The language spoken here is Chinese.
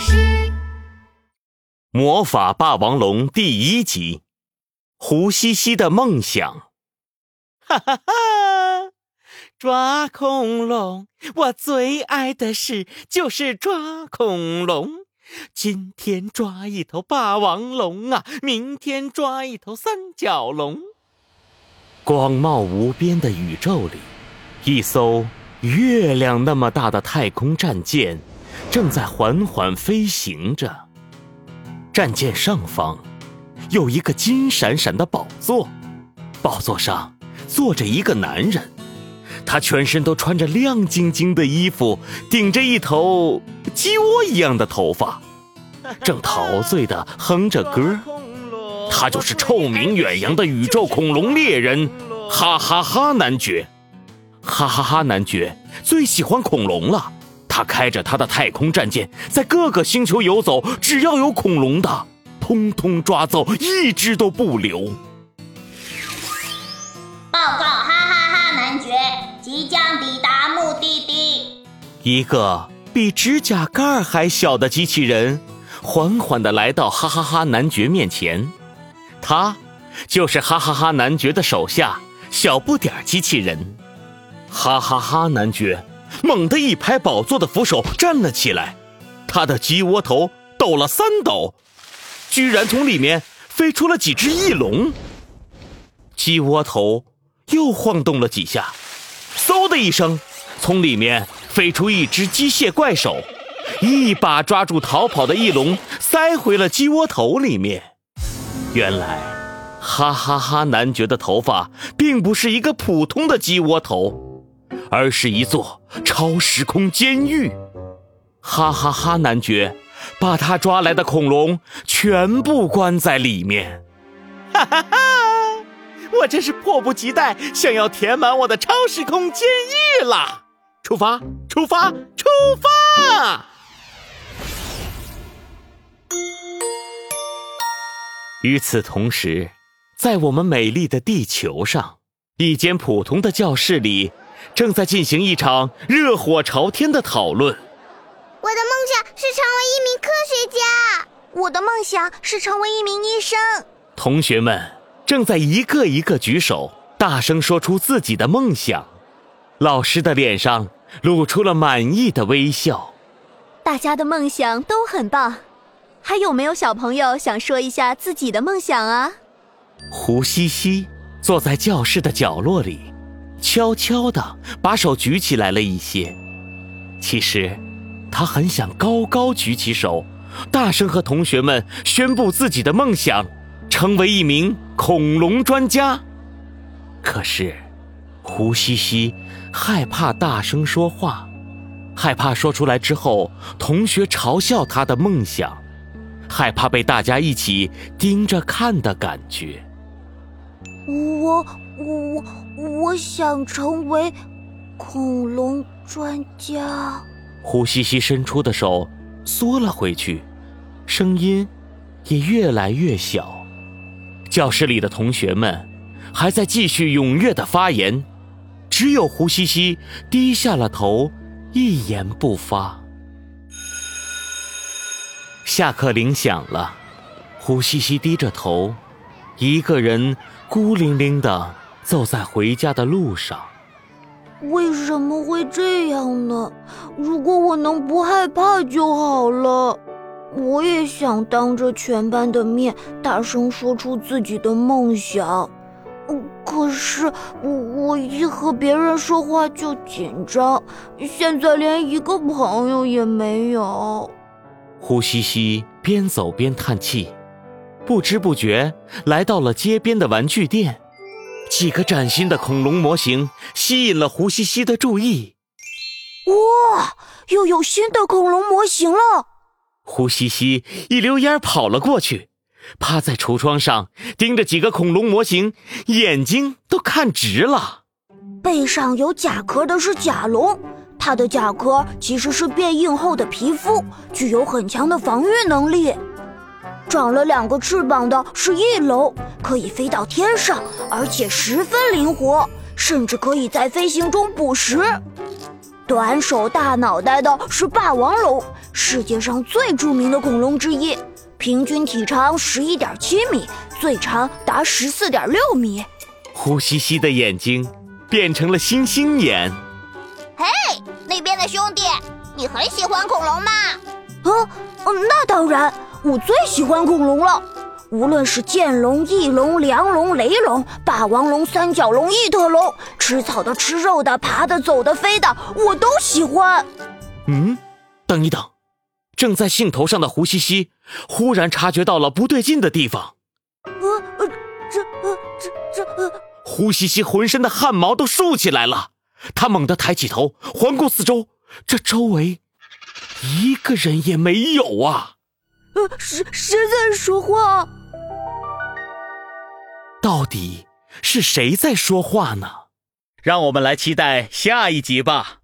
事。魔法霸王龙第一集，胡西西的梦想。哈哈哈！抓恐龙，我最爱的事就是抓恐龙。今天抓一头霸王龙啊，明天抓一头三角龙。广袤无边的宇宙里，一艘月亮那么大的太空战舰正在缓缓飞行着。战舰上方有一个金闪闪的宝座，宝座上坐着一个男人，他全身都穿着亮晶晶的衣服，顶着一头鸡窝一样的头发，正陶醉地哼着歌。他就是臭名远扬的宇宙恐龙猎人，哈哈哈男爵。哈哈哈男爵最喜欢恐龙了，他开着他的太空战舰，在各个星球游走，只要有恐龙的，通通抓走，一只都不留。报告，哈哈哈男爵，即将抵达目的地。一个比指甲盖还小的机器人，缓缓地来到哈哈哈男爵面前。他就是哈哈哈男爵的手下小不点儿机器人，哈哈哈男爵猛地一拍宝座的扶手，站了起来，他的鸡窝头抖了三抖，居然从里面飞出了几只翼龙。鸡窝头又晃动了几下，嗖的一声，从里面飞出一只机械怪手，一把抓住逃跑的翼龙，塞回了鸡窝头里面。原来，哈哈哈男爵的头发并不是一个普通的鸡窝头，而是一座超时空监狱。哈哈哈男爵把他抓来的恐龙全部关在里面。哈哈哈！我真是迫不及待想要填满我的超时空监狱了！出发，出发，出发！与此同时，在我们美丽的地球上，一间普通的教室里，正在进行一场热火朝天的讨论。我的梦想是成为一名科学家，我的梦想是成为一名医生。同学们正在一个一个举手，大声说出自己的梦想。老师的脸上露出了满意的微笑。大家的梦想都很棒。还有没有小朋友想说一下自己的梦想啊？胡西西坐在教室的角落里，悄悄地把手举起来了一些。其实，他很想高高举起手，大声和同学们宣布自己的梦想，成为一名恐龙专家。可是，胡西西害怕大声说话，害怕说出来之后同学嘲笑他的梦想。害怕被大家一起盯着看的感觉。我我我想成为恐龙专家。胡西西伸出的手缩了回去，声音也越来越小。教室里的同学们还在继续踊跃的发言，只有胡西西低下了头，一言不发。下课铃响了，胡西西低着头，一个人孤零零的走在回家的路上。为什么会这样呢？如果我能不害怕就好了。我也想当着全班的面大声说出自己的梦想，可是我我一和别人说话就紧张，现在连一个朋友也没有。胡西西边走边叹气，不知不觉来到了街边的玩具店。几个崭新的恐龙模型吸引了胡西西的注意。哇，又有新的恐龙模型了！胡西西一溜烟跑了过去，趴在橱窗上盯着几个恐龙模型，眼睛都看直了。背上有甲壳的是甲龙。它的甲壳其实是变硬后的皮肤，具有很强的防御能力。长了两个翅膀的是翼龙，可以飞到天上，而且十分灵活，甚至可以在飞行中捕食。短手大脑袋的是霸王龙，世界上最著名的恐龙之一，平均体长十一点七米，最长达十四点六米。呼吸吸的眼睛变成了星星眼。嘿，那边的兄弟，你很喜欢恐龙吗？嗯，那当然，我最喜欢恐龙了。无论是剑龙、翼龙、梁龙、雷龙、霸王龙、三角龙、异特龙，吃草的、吃肉的、爬的、走的、飞的，我都喜欢。嗯，等一等，正在兴头上的胡西西忽然察觉到了不对劲的地方。呃呃，这呃这这呃，胡西西浑身的汗毛都竖起来了，他猛地抬起头，环顾四周，这周围一个人也没有啊！谁谁在说话？到底是谁在说话呢？让我们来期待下一集吧。